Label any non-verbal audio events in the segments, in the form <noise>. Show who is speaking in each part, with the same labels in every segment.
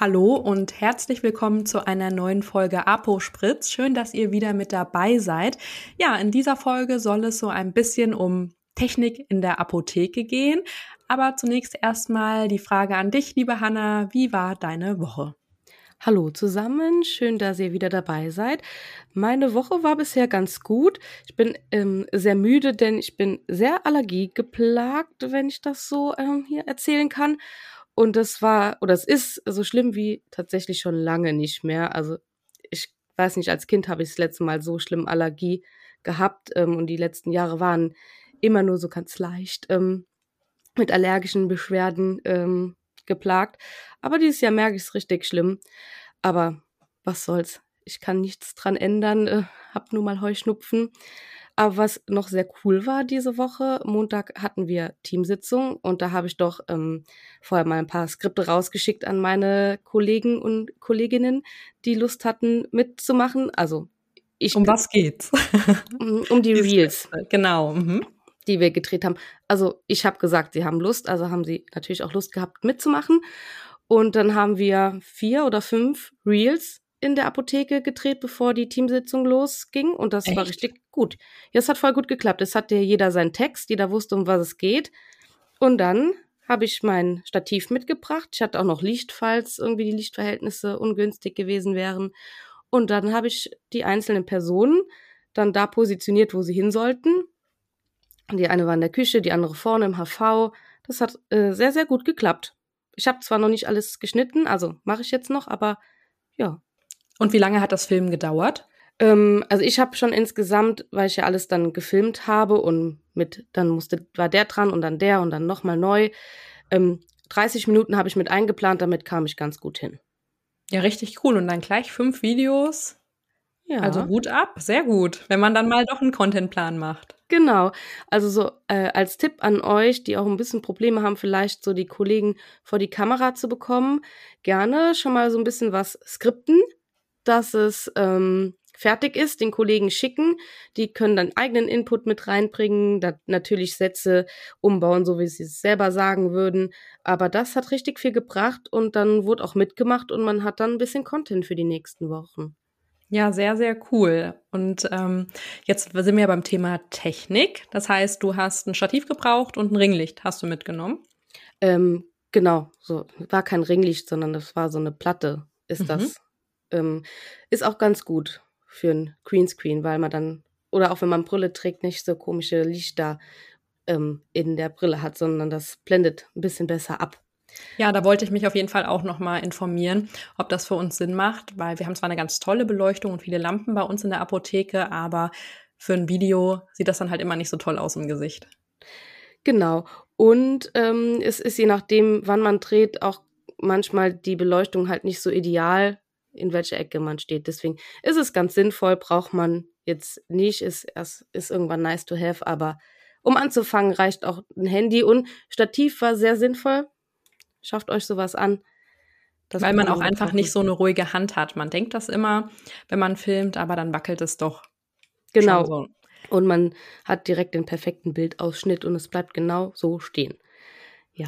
Speaker 1: Hallo und herzlich willkommen zu einer neuen Folge Apo Spritz. Schön, dass ihr wieder mit dabei seid. Ja, in dieser Folge soll es so ein bisschen um Technik in der Apotheke gehen. Aber zunächst erstmal die Frage an dich, liebe Hanna. Wie war deine Woche?
Speaker 2: Hallo zusammen, schön, dass ihr wieder dabei seid. Meine Woche war bisher ganz gut. Ich bin ähm, sehr müde, denn ich bin sehr allergiegeplagt, wenn ich das so ähm, hier erzählen kann. Und das war, oder es ist so schlimm wie tatsächlich schon lange nicht mehr. Also ich weiß nicht, als Kind habe ich das letzte Mal so schlimm Allergie gehabt ähm, und die letzten Jahre waren immer nur so ganz leicht ähm, mit allergischen Beschwerden ähm, geplagt. Aber dieses Jahr merke ich es richtig schlimm. Aber was soll's? Ich kann nichts dran ändern. Äh, hab nur mal Heuschnupfen. Aber was noch sehr cool war diese Woche, Montag hatten wir Teamsitzung und da habe ich doch ähm, vorher mal ein paar Skripte rausgeschickt an meine Kollegen und Kolleginnen, die Lust hatten mitzumachen. Also
Speaker 1: ich um was geht's? <laughs>
Speaker 2: um die Reels.
Speaker 1: Genau. Mhm.
Speaker 2: Die wir gedreht haben. Also ich habe gesagt, sie haben Lust, also haben sie natürlich auch Lust gehabt mitzumachen. Und dann haben wir vier oder fünf Reels in der Apotheke gedreht, bevor die Teamsitzung losging. Und das Echt? war richtig gut. Ja, es hat voll gut geklappt. Es hatte jeder seinen Text, jeder wusste, um was es geht. Und dann habe ich mein Stativ mitgebracht. Ich hatte auch noch Licht, falls irgendwie die Lichtverhältnisse ungünstig gewesen wären. Und dann habe ich die einzelnen Personen dann da positioniert, wo sie hin sollten. Die eine war in der Küche, die andere vorne im HV. Das hat äh, sehr, sehr gut geklappt. Ich habe zwar noch nicht alles geschnitten, also mache ich jetzt noch, aber ja,
Speaker 1: und wie lange hat das Film gedauert?
Speaker 2: Ähm, also ich habe schon insgesamt, weil ich ja alles dann gefilmt habe und mit, dann musste, war der dran und dann der und dann nochmal neu. Ähm, 30 Minuten habe ich mit eingeplant, damit kam ich ganz gut hin.
Speaker 1: Ja, richtig cool. Und dann gleich fünf Videos. Ja. Also Hut ab, sehr gut, wenn man dann mal doch einen Contentplan macht.
Speaker 2: Genau. Also so äh, als Tipp an euch, die auch ein bisschen Probleme haben, vielleicht so die Kollegen vor die Kamera zu bekommen, gerne schon mal so ein bisschen was skripten dass es ähm, fertig ist, den Kollegen schicken. Die können dann eigenen Input mit reinbringen, da natürlich Sätze umbauen, so wie sie es selber sagen würden. Aber das hat richtig viel gebracht und dann wurde auch mitgemacht und man hat dann ein bisschen Content für die nächsten Wochen.
Speaker 1: Ja, sehr, sehr cool. Und ähm, jetzt sind wir beim Thema Technik. Das heißt, du hast ein Stativ gebraucht und ein Ringlicht hast du mitgenommen.
Speaker 2: Ähm, genau, so war kein Ringlicht, sondern das war so eine Platte, ist mhm. das ähm, ist auch ganz gut für ein Greenscreen, weil man dann, oder auch wenn man Brille trägt, nicht so komische Lichter ähm, in der Brille hat, sondern das blendet ein bisschen besser ab.
Speaker 1: Ja, da wollte ich mich auf jeden Fall auch nochmal informieren, ob das für uns Sinn macht, weil wir haben zwar eine ganz tolle Beleuchtung und viele Lampen bei uns in der Apotheke, aber für ein Video sieht das dann halt immer nicht so toll aus im Gesicht.
Speaker 2: Genau. Und ähm, es ist je nachdem, wann man dreht, auch manchmal die Beleuchtung halt nicht so ideal, in welcher Ecke man steht. Deswegen ist es ganz sinnvoll, braucht man jetzt nicht, ist erst ist irgendwann nice to have, aber um anzufangen reicht auch ein Handy und Stativ war sehr sinnvoll. Schafft euch sowas an.
Speaker 1: Weil man auch einfach nicht so eine ruhige Hand hat. Man denkt das immer, wenn man filmt, aber dann wackelt es doch.
Speaker 2: Genau. So. Und man hat direkt den perfekten Bildausschnitt und es bleibt genau so stehen.
Speaker 1: Ja.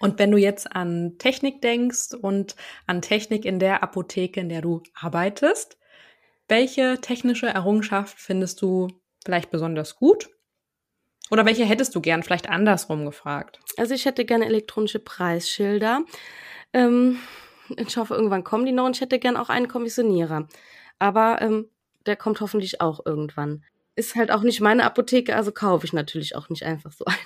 Speaker 1: Und wenn du jetzt an Technik denkst und an Technik in der Apotheke, in der du arbeitest, welche technische Errungenschaft findest du vielleicht besonders gut? Oder welche hättest du gern vielleicht andersrum gefragt?
Speaker 2: Also ich hätte gerne elektronische Preisschilder. Ähm, ich hoffe, irgendwann kommen die noch und ich hätte gern auch einen Kommissionierer. Aber ähm, der kommt hoffentlich auch irgendwann. Ist halt auch nicht meine Apotheke, also kaufe ich natürlich auch nicht einfach so einen.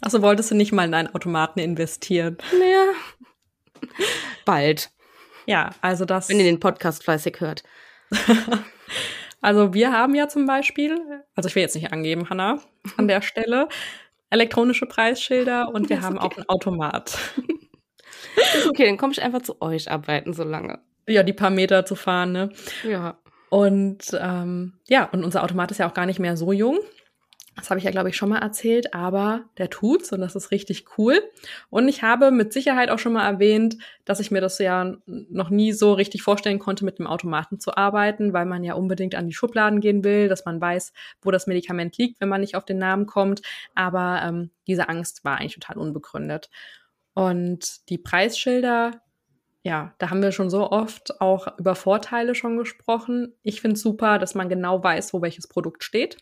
Speaker 1: Also wolltest du nicht mal in einen Automaten investieren?
Speaker 2: Naja, bald.
Speaker 1: Ja, also das.
Speaker 2: Wenn ihr den Podcast fleißig hört. <laughs>
Speaker 1: also wir haben ja zum Beispiel, also ich will jetzt nicht angeben, Hanna, an der Stelle, elektronische Preisschilder und wir <laughs> haben okay. auch einen Automat.
Speaker 2: Ist okay, dann komme ich einfach zu euch arbeiten so lange.
Speaker 1: Ja, die paar Meter zu fahren, ne?
Speaker 2: Ja.
Speaker 1: Und ähm, ja, und unser Automat ist ja auch gar nicht mehr so jung. Das habe ich ja, glaube ich, schon mal erzählt, aber der tut's und das ist richtig cool. Und ich habe mit Sicherheit auch schon mal erwähnt, dass ich mir das ja noch nie so richtig vorstellen konnte, mit dem Automaten zu arbeiten, weil man ja unbedingt an die Schubladen gehen will, dass man weiß, wo das Medikament liegt, wenn man nicht auf den Namen kommt. Aber ähm, diese Angst war eigentlich total unbegründet. Und die Preisschilder ja, da haben wir schon so oft auch über Vorteile schon gesprochen. Ich finde es super, dass man genau weiß, wo welches Produkt steht.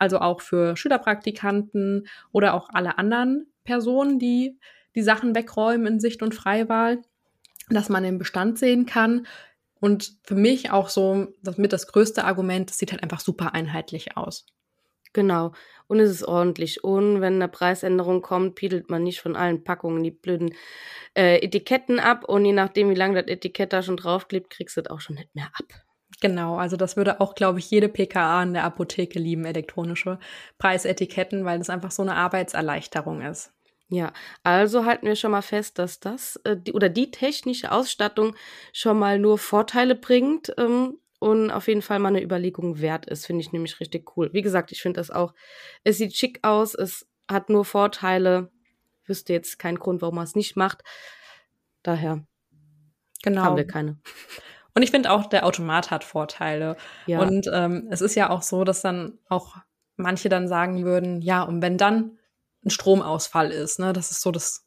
Speaker 1: Also auch für Schülerpraktikanten oder auch alle anderen Personen, die die Sachen wegräumen in Sicht und Freiwahl, dass man den Bestand sehen kann. Und für mich auch so das mit das größte Argument, es sieht halt einfach super einheitlich aus.
Speaker 2: Genau. Und es ist ordentlich. Und wenn eine Preisänderung kommt, piedelt man nicht von allen Packungen die blöden äh, Etiketten ab. Und je nachdem, wie lange das Etikett da schon draufklebt, kriegst du das auch schon nicht mehr ab.
Speaker 1: Genau, also das würde auch, glaube ich, jede PKA in der Apotheke lieben, elektronische Preisetiketten, weil das einfach so eine Arbeitserleichterung ist.
Speaker 2: Ja, also halten wir schon mal fest, dass das äh, die, oder die technische Ausstattung schon mal nur Vorteile bringt ähm, und auf jeden Fall mal eine Überlegung wert ist, finde ich nämlich richtig cool. Wie gesagt, ich finde das auch, es sieht schick aus, es hat nur Vorteile. Wüsste jetzt keinen Grund, warum man es nicht macht. Daher genau. haben wir keine.
Speaker 1: Und ich finde auch, der Automat hat Vorteile. Ja. Und ähm, es ist ja auch so, dass dann auch manche dann sagen würden, ja, und wenn dann ein Stromausfall ist, ne, das ist so das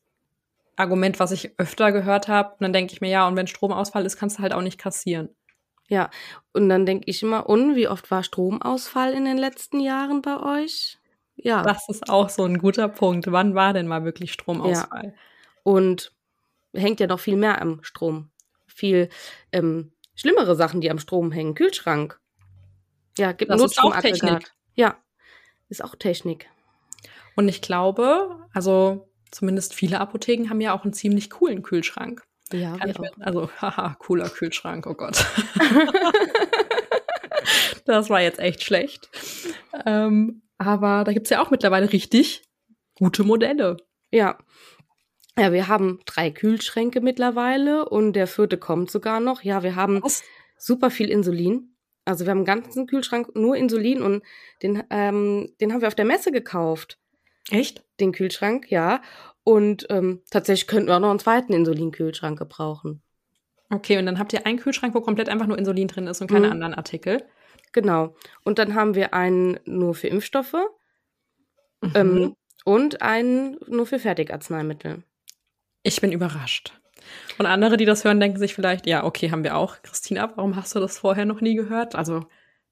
Speaker 1: Argument, was ich öfter gehört habe. Und dann denke ich mir, ja, und wenn Stromausfall ist, kannst du halt auch nicht kassieren.
Speaker 2: Ja, und dann denke ich immer, und wie oft war Stromausfall in den letzten Jahren bei euch?
Speaker 1: Ja. Das ist auch so ein guter Punkt. Wann war denn mal wirklich Stromausfall?
Speaker 2: Ja. Und hängt ja noch viel mehr am Strom. Viel ähm, schlimmere Sachen, die am Strom hängen. Kühlschrank. Ja, gibt das Notstromaggregat. Ja, ist auch Technik.
Speaker 1: Und ich glaube, also zumindest viele Apotheken haben ja auch einen ziemlich coolen Kühlschrank.
Speaker 2: Ja,
Speaker 1: Kann ich mir, also, <laughs> haha, cooler Kühlschrank, oh Gott. <laughs> das war jetzt echt schlecht. Ähm, aber da gibt es ja auch mittlerweile richtig gute Modelle.
Speaker 2: Ja. Ja, wir haben drei Kühlschränke mittlerweile und der vierte kommt sogar noch. Ja, wir haben Was? super viel Insulin. Also wir haben einen ganzen Kühlschrank nur Insulin und den, ähm, den haben wir auf der Messe gekauft.
Speaker 1: Echt?
Speaker 2: Den Kühlschrank, ja. Und ähm, tatsächlich könnten wir auch noch einen zweiten Insulinkühlschrank gebrauchen.
Speaker 1: Okay, und dann habt ihr einen Kühlschrank, wo komplett einfach nur Insulin drin ist und keine mhm. anderen Artikel.
Speaker 2: Genau. Und dann haben wir einen nur für Impfstoffe mhm. ähm, und einen nur für Fertigarzneimittel.
Speaker 1: Ich bin überrascht. Und andere, die das hören, denken sich vielleicht, ja, okay, haben wir auch. Christina, warum hast du das vorher noch nie gehört? Also,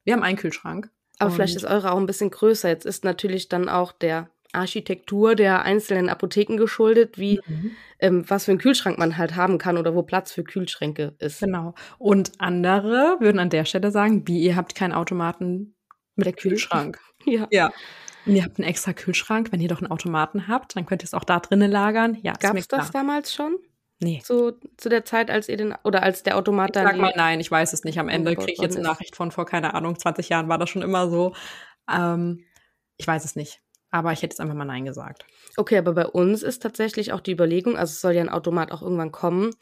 Speaker 1: wir haben einen Kühlschrank.
Speaker 2: Aber vielleicht ist eure auch ein bisschen größer. Jetzt ist natürlich dann auch der Architektur der einzelnen Apotheken geschuldet, wie mhm. ähm, was für einen Kühlschrank man halt haben kann oder wo Platz für Kühlschränke ist.
Speaker 1: Genau. Und andere würden an der Stelle sagen, wie ihr habt keinen Automaten mit der Kühlschrank. <laughs>
Speaker 2: ja.
Speaker 1: ja. Und ihr habt einen extra Kühlschrank, wenn ihr doch einen Automaten habt, dann könnt ihr es auch da drinnen lagern. Ja,
Speaker 2: Gab es das damals schon?
Speaker 1: Nee.
Speaker 2: Zu, zu der Zeit, als ihr den, oder als der Automat
Speaker 1: ich dann. Sag mal nein, ich weiß es nicht. Am Ende kriege ich jetzt eine Nachricht von vor, keine Ahnung, 20 Jahren war das schon immer so. Ähm, ich weiß es nicht. Aber ich hätte jetzt einfach mal Nein gesagt.
Speaker 2: Okay, aber bei uns ist tatsächlich auch die Überlegung, also es soll ja ein Automat auch irgendwann kommen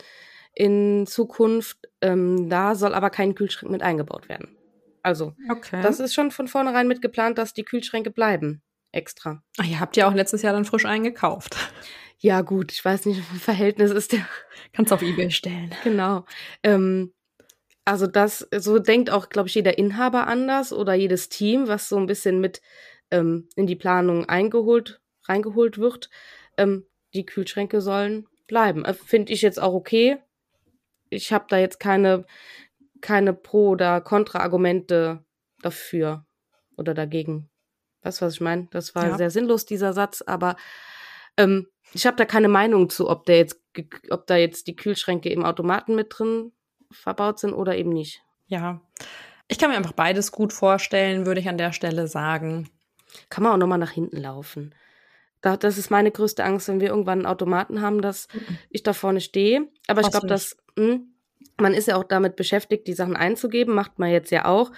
Speaker 2: in Zukunft. Ähm, da soll aber kein Kühlschrank mit eingebaut werden. Also, okay. das ist schon von vornherein mit geplant, dass die Kühlschränke bleiben. Extra.
Speaker 1: Ach, ihr habt ja auch letztes Jahr dann frisch eingekauft. <laughs>
Speaker 2: Ja, gut, ich weiß nicht, wie Verhältnis ist der. <laughs>
Speaker 1: Kannst auf Ebay stellen.
Speaker 2: Genau. Ähm, also das, so denkt auch, glaube ich, jeder Inhaber anders oder jedes Team, was so ein bisschen mit ähm, in die Planung eingeholt, reingeholt wird. Ähm, die Kühlschränke sollen bleiben. Äh, Finde ich jetzt auch okay. Ich habe da jetzt keine, keine Pro- oder Kontra-Argumente dafür oder dagegen. Weißt du, was ich meine? Das war ja. sehr sinnlos, dieser Satz, aber ähm, ich habe da keine Meinung zu, ob der jetzt, ob da jetzt die Kühlschränke im Automaten mit drin verbaut sind oder eben nicht.
Speaker 1: Ja. Ich kann mir einfach beides gut vorstellen, würde ich an der Stelle sagen.
Speaker 2: Kann man auch nochmal nach hinten laufen. Da, das ist meine größte Angst, wenn wir irgendwann einen Automaten haben, dass ich da vorne stehe. Aber ich glaube, dass mh, hm, man ist ja auch damit beschäftigt, die Sachen einzugeben, macht man jetzt ja auch.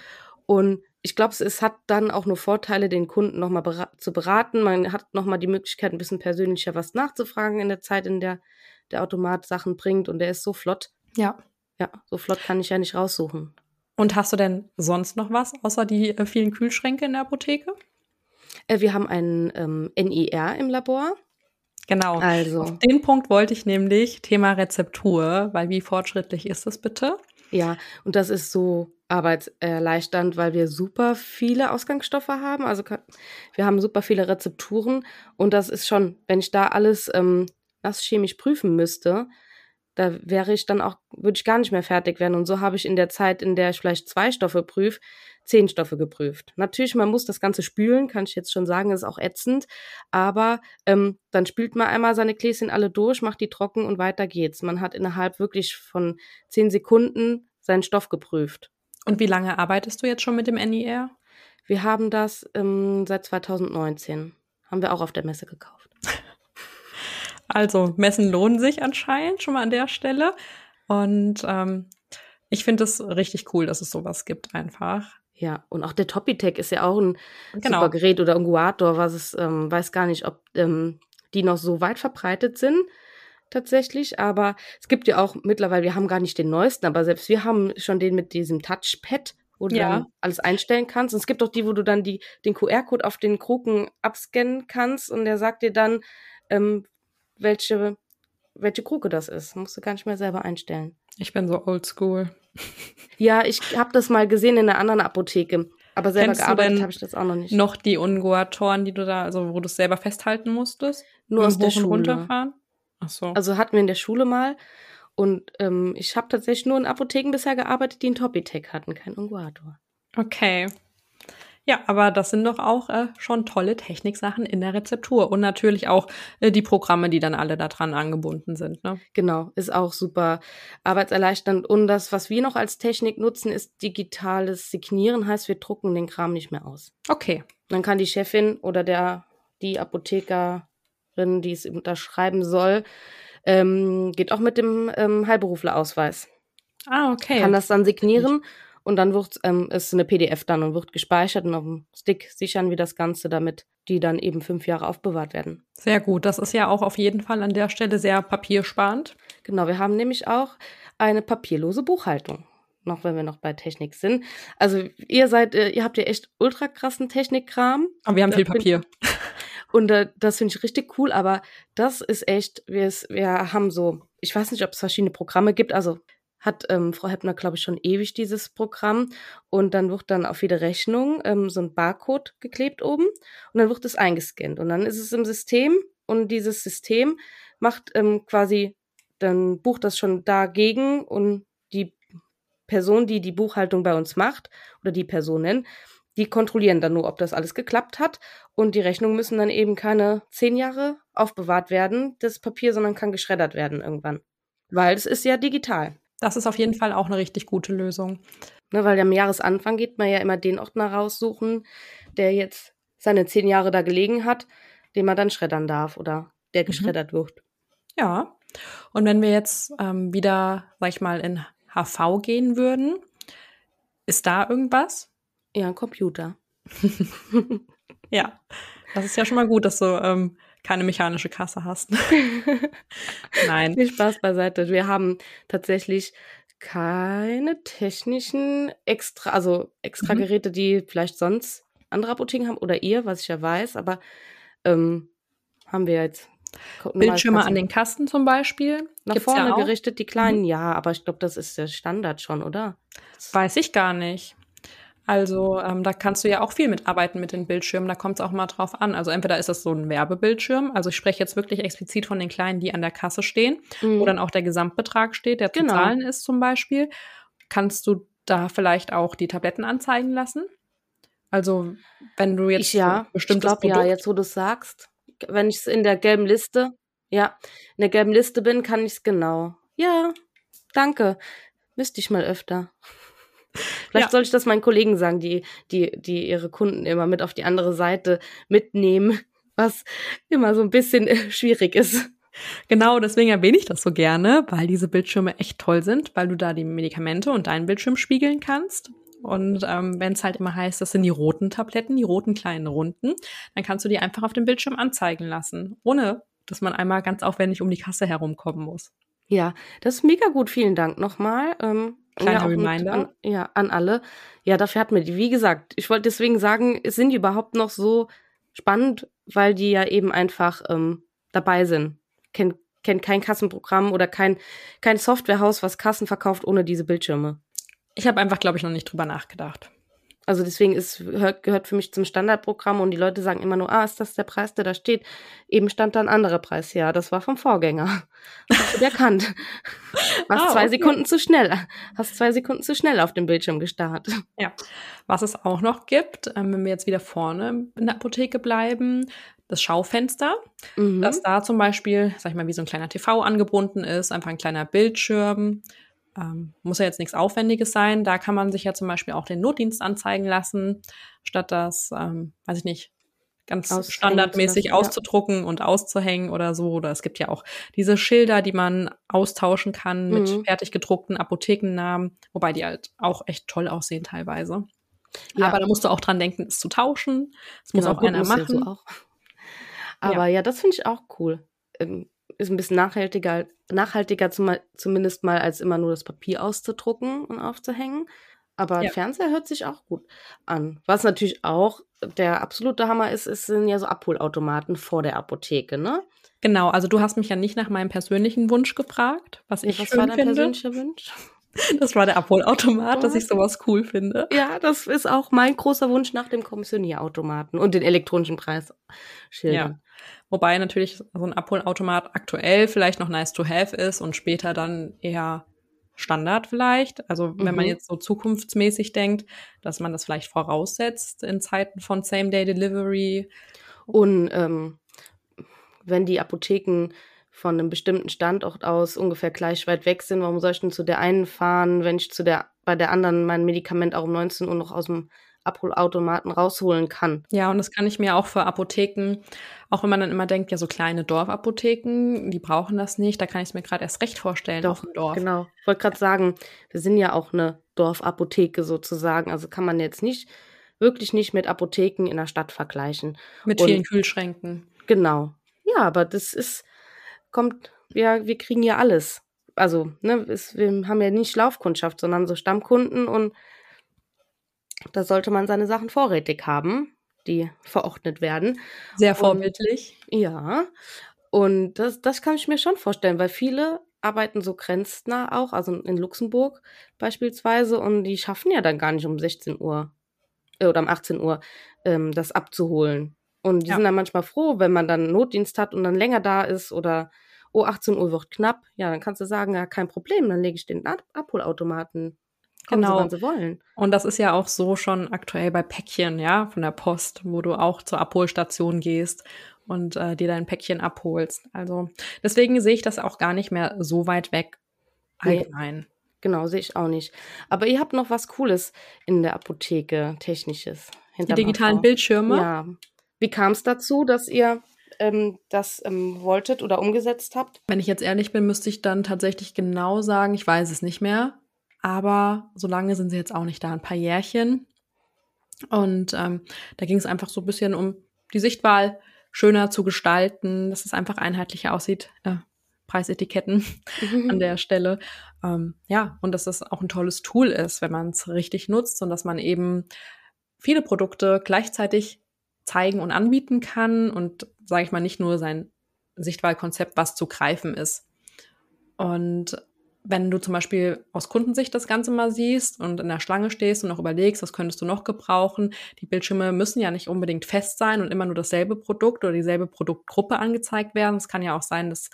Speaker 2: Und ich glaube, es hat dann auch nur Vorteile, den Kunden nochmal bera zu beraten. Man hat nochmal die Möglichkeit, ein bisschen persönlicher was nachzufragen in der Zeit, in der der Automat Sachen bringt. Und der ist so flott.
Speaker 1: Ja.
Speaker 2: Ja, so flott kann ich ja nicht raussuchen.
Speaker 1: Und hast du denn sonst noch was, außer die äh, vielen Kühlschränke in der Apotheke?
Speaker 2: Äh, wir haben einen ähm, NIR im Labor.
Speaker 1: Genau. Also. Auf den Punkt wollte ich nämlich Thema Rezeptur, weil wie fortschrittlich ist das bitte?
Speaker 2: Ja, und das ist so arbeitserleichternd, weil wir super viele Ausgangsstoffe haben. Also wir haben super viele Rezepturen und das ist schon, wenn ich da alles ähm, chemisch prüfen müsste, da wäre ich dann auch, würde ich gar nicht mehr fertig werden. Und so habe ich in der Zeit, in der ich vielleicht zwei Stoffe prüfe, zehn Stoffe geprüft. Natürlich, man muss das Ganze spülen, kann ich jetzt schon sagen, ist auch ätzend. Aber ähm, dann spült man einmal seine Gläschen alle durch, macht die trocken und weiter geht's. Man hat innerhalb wirklich von zehn Sekunden seinen Stoff geprüft.
Speaker 1: Und wie lange arbeitest du jetzt schon mit dem NIR?
Speaker 2: Wir haben das ähm, seit 2019. Haben wir auch auf der Messe gekauft. <laughs>
Speaker 1: Also Messen lohnen sich anscheinend schon mal an der Stelle. Und ähm, ich finde es richtig cool, dass es sowas gibt einfach.
Speaker 2: Ja, und auch der Topitech ist ja auch ein genau. super Gerät oder ein Guator, was es, ähm, weiß gar nicht, ob ähm, die noch so weit verbreitet sind tatsächlich, aber es gibt ja auch mittlerweile, wir haben gar nicht den neuesten, aber selbst wir haben schon den mit diesem Touchpad, wo du ja. alles einstellen kannst. Und es gibt auch die, wo du dann die, den QR-Code auf den Kruken abscannen kannst und der sagt dir dann, ähm, welche, welche Kruke das ist. Musst du gar nicht mehr selber einstellen.
Speaker 1: Ich bin so oldschool.
Speaker 2: Ja, ich habe das mal gesehen in einer anderen Apotheke. Aber selber Kennst gearbeitet habe ich das auch noch nicht.
Speaker 1: Noch die Unguatoren, die du da, also wo du es selber festhalten musstest?
Speaker 2: Nur aus der Schule. runterfahren? Ach so. Also hatten wir in der Schule mal. Und ähm, ich habe tatsächlich nur in Apotheken bisher gearbeitet, die einen Topitec hatten, kein Unguator.
Speaker 1: Okay. Ja, aber das sind doch auch äh, schon tolle Techniksachen in der Rezeptur und natürlich auch äh, die Programme, die dann alle daran angebunden sind. Ne?
Speaker 2: Genau, ist auch super arbeitserleichternd. Und das, was wir noch als Technik nutzen, ist digitales Signieren, heißt, wir drucken den Kram nicht mehr aus.
Speaker 1: Okay.
Speaker 2: Dann kann die Chefin oder der die Apothekerin, die es unterschreiben soll, ähm, geht auch mit dem ähm, Heilberuflerausweis.
Speaker 1: Ah, okay.
Speaker 2: Kann das dann signieren und dann wird ähm, ist eine PDF dann und wird gespeichert und auf dem Stick sichern wir das Ganze, damit die dann eben fünf Jahre aufbewahrt werden.
Speaker 1: Sehr gut. Das ist ja auch auf jeden Fall an der Stelle sehr papiersparend.
Speaker 2: Genau, wir haben nämlich auch eine papierlose Buchhaltung. Noch wenn wir noch bei Technik sind. Also ihr seid, äh, ihr habt ja echt ultra krassen Technikkram.
Speaker 1: Aber wir haben viel Papier. <laughs>
Speaker 2: Und äh, das finde ich richtig cool, aber das ist echt, wir, wir haben so, ich weiß nicht, ob es verschiedene Programme gibt, also hat ähm, Frau Heppner, glaube ich, schon ewig dieses Programm. Und dann wird dann auf jede Rechnung ähm, so ein Barcode geklebt oben und dann wird es eingescannt. Und dann ist es im System und dieses System macht ähm, quasi, dann bucht das schon dagegen und die Person, die die Buchhaltung bei uns macht oder die Personen, die kontrollieren dann nur, ob das alles geklappt hat. Und die Rechnungen müssen dann eben keine zehn Jahre aufbewahrt werden, das Papier, sondern kann geschreddert werden irgendwann. Weil es ist ja digital.
Speaker 1: Das ist auf jeden Fall auch eine richtig gute Lösung.
Speaker 2: Ne, weil am Jahresanfang geht man ja immer den Ordner raussuchen, der jetzt seine zehn Jahre da gelegen hat, den man dann schreddern darf oder der mhm. geschreddert mhm. wird.
Speaker 1: Ja. Und wenn wir jetzt ähm, wieder, sag ich mal, in HV gehen würden, ist da irgendwas?
Speaker 2: Ja, ein Computer. <laughs>
Speaker 1: ja, das ist ja schon mal gut, dass du ähm, keine mechanische Kasse hast. <laughs>
Speaker 2: Nein. Viel Spaß beiseite. Wir haben tatsächlich keine technischen extra, also extra mhm. Geräte, die vielleicht sonst andere Apotheken haben oder ihr, was ich ja weiß, aber ähm, haben wir jetzt.
Speaker 1: Bildschirme an den Kasten zum Beispiel.
Speaker 2: Nach Gibt's vorne ja gerichtet, die kleinen, mhm. ja, aber ich glaube, das ist der Standard schon, oder?
Speaker 1: Weiß ich gar nicht. Also ähm, da kannst du ja auch viel mitarbeiten mit den Bildschirmen, da kommt es auch mal drauf an. Also entweder ist das so ein Werbebildschirm, also ich spreche jetzt wirklich explizit von den kleinen, die an der Kasse stehen, mhm. wo dann auch der Gesamtbetrag steht, der genau. zu zahlen ist zum Beispiel. Kannst du da vielleicht auch die Tabletten anzeigen lassen? Also wenn du jetzt
Speaker 2: ich, ja, bestimmtes ich glaube ja, jetzt wo du es sagst, wenn ich es in der gelben Liste, ja, in der gelben Liste bin, kann ich es genau. Ja, danke. Müsste ich mal öfter. Vielleicht ja. soll ich das meinen Kollegen sagen, die, die, die ihre Kunden immer mit auf die andere Seite mitnehmen, was immer so ein bisschen äh, schwierig ist.
Speaker 1: Genau, deswegen erwähne ich das so gerne, weil diese Bildschirme echt toll sind, weil du da die Medikamente und deinen Bildschirm spiegeln kannst. Und ähm, wenn es halt immer heißt, das sind die roten Tabletten, die roten kleinen Runden, dann kannst du die einfach auf dem Bildschirm anzeigen lassen, ohne dass man einmal ganz aufwendig um die Kasse herumkommen muss.
Speaker 2: Ja, das ist mega gut. Vielen Dank nochmal. Ähm,
Speaker 1: Kleiner ja, Reminder.
Speaker 2: An, ja, an alle. Ja, dafür hatten wir die. Wie gesagt, ich wollte deswegen sagen, sind die überhaupt noch so spannend, weil die ja eben einfach ähm, dabei sind. Kennt, kennt kein Kassenprogramm oder kein, kein Softwarehaus, was Kassen verkauft ohne diese Bildschirme.
Speaker 1: Ich habe einfach, glaube ich, noch nicht drüber nachgedacht.
Speaker 2: Also deswegen ist, gehört, gehört für mich zum Standardprogramm und die Leute sagen immer nur, ah, ist das der Preis, der da steht? Eben stand da ein anderer Preis. Ja, das war vom Vorgänger. Hast du erkannt. <laughs> Hast ah, zwei okay. Sekunden zu schnell, hast zwei Sekunden zu schnell auf dem Bildschirm gestartet.
Speaker 1: Ja. Was es auch noch gibt, ähm, wenn wir jetzt wieder vorne in der Apotheke bleiben, das Schaufenster, mhm. dass da zum Beispiel, sag ich mal, wie so ein kleiner TV angebunden ist, einfach ein kleiner Bildschirm ähm, muss ja jetzt nichts Aufwendiges sein. Da kann man sich ja zum Beispiel auch den Notdienst anzeigen lassen, statt das, ähm, weiß ich nicht, ganz Aushängen standardmäßig lassen, auszudrucken ja. und auszuhängen oder so. Oder es gibt ja auch diese Schilder, die man austauschen kann mit mhm. fertig gedruckten Apothekennamen, wobei die halt auch echt toll aussehen teilweise. Ja. Aber da musst du auch dran denken, es zu tauschen. Das muss genau, auch einer machen. So auch.
Speaker 2: Aber ja, ja das finde ich auch cool. Ähm, ist ein bisschen nachhaltiger, nachhaltiger zum, zumindest mal, als immer nur das Papier auszudrucken und aufzuhängen. Aber ja. Fernseher hört sich auch gut an. Was natürlich auch der absolute Hammer ist, ist sind ja so Abholautomaten vor der Apotheke, ne?
Speaker 1: Genau, also du hast mich ja nicht nach meinem persönlichen Wunsch gefragt, was ich was schön war dein finde. persönlicher Wunsch? <laughs> Das war der Abholautomat, dass ich sowas cool finde.
Speaker 2: Ja, das ist auch mein großer Wunsch nach dem Kommissionierautomaten und den elektronischen Preisschildern. Ja.
Speaker 1: Wobei natürlich so ein Abholautomat aktuell vielleicht noch nice to have ist und später dann eher Standard vielleicht. Also wenn mhm. man jetzt so zukunftsmäßig denkt, dass man das vielleicht voraussetzt in Zeiten von Same-Day-Delivery.
Speaker 2: Und ähm, wenn die Apotheken von einem bestimmten Standort aus ungefähr gleich weit weg sind, warum soll ich denn zu der einen fahren, wenn ich zu der bei der anderen mein Medikament auch um 19 Uhr noch aus dem Abholautomaten rausholen kann.
Speaker 1: Ja, und das kann ich mir auch für Apotheken, auch wenn man dann immer denkt, ja, so kleine Dorfapotheken, die brauchen das nicht, da kann ich es mir gerade erst recht vorstellen
Speaker 2: Doch, auf dem Dorf. Genau. Ich wollte gerade sagen, wir sind ja auch eine Dorfapotheke sozusagen, also kann man jetzt nicht, wirklich nicht mit Apotheken in der Stadt vergleichen.
Speaker 1: Mit und, vielen Kühlschränken.
Speaker 2: Genau. Ja, aber das ist, kommt, ja, wir kriegen ja alles. Also, ne, ist, wir haben ja nicht Laufkundschaft, sondern so Stammkunden und da sollte man seine Sachen vorrätig haben, die verordnet werden.
Speaker 1: Sehr vorbildlich.
Speaker 2: Und, ja. Und das, das kann ich mir schon vorstellen, weil viele arbeiten so grenznah auch, also in Luxemburg beispielsweise, und die schaffen ja dann gar nicht um 16 Uhr äh, oder um 18 Uhr ähm, das abzuholen. Und die ja. sind dann manchmal froh, wenn man dann Notdienst hat und dann länger da ist oder oh, 18 Uhr wird knapp. Ja, dann kannst du sagen, ja, kein Problem, dann lege ich den Ab Abholautomaten
Speaker 1: genau. Sie, wann sie wollen. Und das ist ja auch so schon aktuell bei Päckchen, ja, von der Post, wo du auch zur Abholstation gehst und äh, dir dein Päckchen abholst. Also deswegen sehe ich das auch gar nicht mehr so weit weg allgemein. Nee,
Speaker 2: genau, sehe ich auch nicht. Aber ihr habt noch was Cooles in der Apotheke, technisches.
Speaker 1: Die digitalen Bildschirme.
Speaker 2: Ja. Wie kam es dazu, dass ihr ähm, das ähm, wolltet oder umgesetzt habt?
Speaker 1: Wenn ich jetzt ehrlich bin, müsste ich dann tatsächlich genau sagen, ich weiß es nicht mehr. Aber so lange sind sie jetzt auch nicht da, ein paar Jährchen. Und ähm, da ging es einfach so ein bisschen um die Sichtwahl schöner zu gestalten, dass es einfach einheitlicher aussieht. Äh, Preisetiketten an der Stelle. Ähm, ja, und dass das auch ein tolles Tool ist, wenn man es richtig nutzt und dass man eben viele Produkte gleichzeitig zeigen und anbieten kann und, sage ich mal, nicht nur sein Sichtwahlkonzept, was zu greifen ist. Und wenn du zum Beispiel aus Kundensicht das Ganze mal siehst und in der Schlange stehst und noch überlegst, was könntest du noch gebrauchen, die Bildschirme müssen ja nicht unbedingt fest sein und immer nur dasselbe Produkt oder dieselbe Produktgruppe angezeigt werden. Es kann ja auch sein, dass,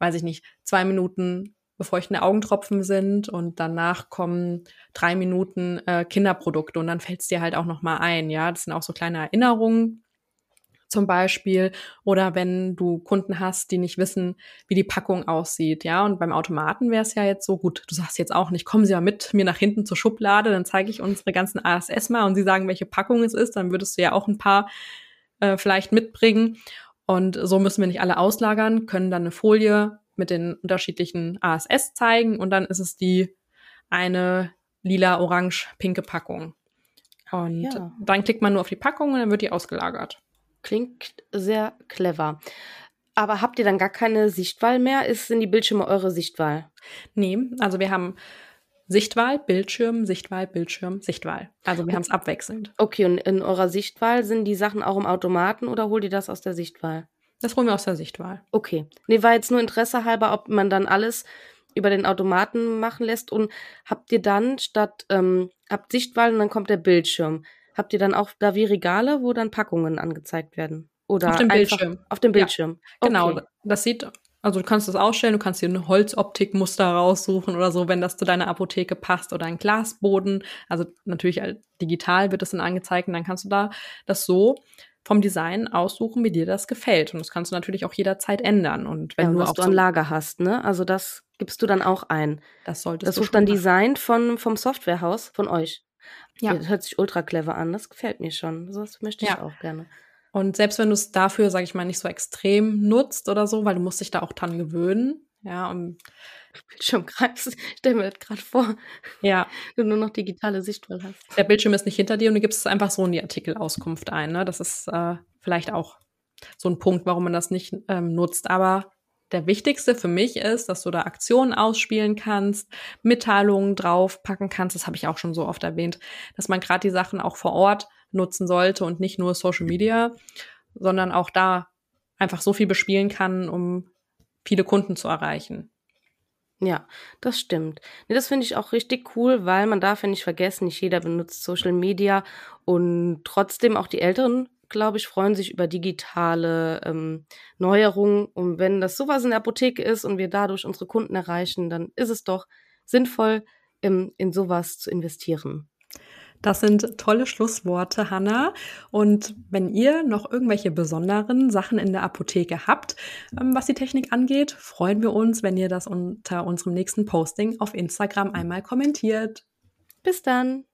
Speaker 1: weiß ich nicht, zwei Minuten befeuchtende Augentropfen sind und danach kommen drei Minuten äh, Kinderprodukte und dann fällt es dir halt auch noch mal ein. Ja, das sind auch so kleine Erinnerungen, zum Beispiel oder wenn du Kunden hast, die nicht wissen, wie die Packung aussieht, ja. Und beim Automaten wäre es ja jetzt so gut. Du sagst jetzt auch nicht, kommen Sie ja mit mir nach hinten zur Schublade, dann zeige ich unsere ganzen ASS mal und Sie sagen, welche Packung es ist, dann würdest du ja auch ein paar äh, vielleicht mitbringen. Und so müssen wir nicht alle auslagern, können dann eine Folie mit den unterschiedlichen ASS zeigen und dann ist es die eine lila, orange, pinke Packung. Und ja. dann klickt man nur auf die Packung und dann wird die ausgelagert.
Speaker 2: Klingt sehr clever. Aber habt ihr dann gar keine Sichtwahl mehr? Ist, sind die Bildschirme eure Sichtwahl?
Speaker 1: Nee, also wir haben Sichtwahl, Bildschirm, Sichtwahl, Bildschirm, Sichtwahl. Also wir haben es abwechselnd.
Speaker 2: Okay, und in eurer Sichtwahl sind die Sachen auch im Automaten oder holt ihr das aus der Sichtwahl?
Speaker 1: Das holen wir aus der Sichtwahl.
Speaker 2: Okay. Nee, war jetzt nur Interesse halber, ob man dann alles über den Automaten machen lässt und habt ihr dann statt, ähm, habt Sichtwahl und dann kommt der Bildschirm. Habt ihr dann auch da wie Regale, wo dann Packungen angezeigt werden? Oder
Speaker 1: auf dem Bildschirm.
Speaker 2: Auf dem Bildschirm.
Speaker 1: Ja, genau. Okay. Das sieht, also du kannst das ausstellen, du kannst dir ein Holzoptikmuster raussuchen oder so, wenn das zu deiner Apotheke passt oder ein Glasboden. Also natürlich digital wird es dann angezeigt und dann kannst du da das so vom Design aussuchen, wie dir das gefällt. Und das kannst du natürlich auch jederzeit ändern. Und wenn
Speaker 2: ja,
Speaker 1: du
Speaker 2: was
Speaker 1: auch
Speaker 2: du an Lager hast, ne? Also das gibst du dann auch ein.
Speaker 1: Das solltest
Speaker 2: das
Speaker 1: du.
Speaker 2: Das ist dann Design von, vom Softwarehaus von euch.
Speaker 1: Ja.
Speaker 2: Das hört sich ultra clever an. Das gefällt mir schon. Das möchte ich
Speaker 1: Ja.
Speaker 2: auch gerne.
Speaker 1: Und selbst wenn du es dafür, sage ich mal, nicht so extrem nutzt oder so, weil du musst dich da auch dran gewöhnen. Ja, und
Speaker 2: Bildschirmkreis. Ich <laughs> stell mir das gerade vor,
Speaker 1: ja, <laughs>
Speaker 2: du nur noch digitale Sichtwahl hast.
Speaker 1: der Bildschirm ist nicht hinter dir und du gibst es einfach so in die Artikelauskunft ein. Ne? Das ist äh, vielleicht auch so ein Punkt, warum man das nicht ähm, nutzt. Aber der wichtigste für mich ist, dass du da Aktionen ausspielen kannst, Mitteilungen draufpacken kannst. Das habe ich auch schon so oft erwähnt, dass man gerade die Sachen auch vor Ort nutzen sollte und nicht nur Social Media, sondern auch da einfach so viel bespielen kann, um viele Kunden zu erreichen.
Speaker 2: Ja, das stimmt. Nee, das finde ich auch richtig cool, weil man darf ja nicht vergessen, nicht jeder benutzt Social Media und trotzdem auch die Älteren, glaube ich, freuen sich über digitale ähm, Neuerungen. Und wenn das sowas in der Apotheke ist und wir dadurch unsere Kunden erreichen, dann ist es doch sinnvoll, ähm, in sowas zu investieren.
Speaker 1: Das sind tolle Schlussworte, Hanna. Und wenn ihr noch irgendwelche besonderen Sachen in der Apotheke habt, ähm, was die Technik angeht, freuen wir uns, wenn ihr das unter unserem nächsten Posting auf Instagram einmal kommentiert.
Speaker 2: Bis dann.